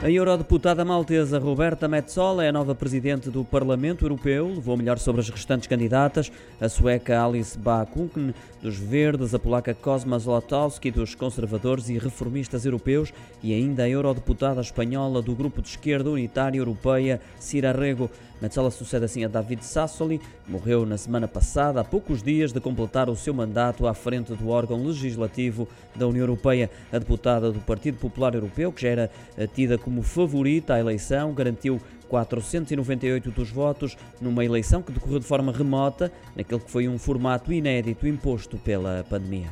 A eurodeputada maltesa Roberta Metsola é a nova presidente do Parlamento Europeu. Levou melhor sobre as restantes candidatas, a sueca Alice Bakunkn, dos Verdes, a polaca Kosma Zlotowski, dos Conservadores e Reformistas Europeus, e ainda a eurodeputada espanhola do Grupo de Esquerda Unitária Europeia, Cira Rego. Metsola sucede assim a David Sassoli, que morreu na semana passada, há poucos dias de completar o seu mandato à frente do órgão legislativo da União Europeia. A deputada do Partido Popular Europeu, que já era eh, tida como favorita à eleição, garantiu 498 dos votos numa eleição que decorreu de forma remota, naquele que foi um formato inédito imposto pela pandemia.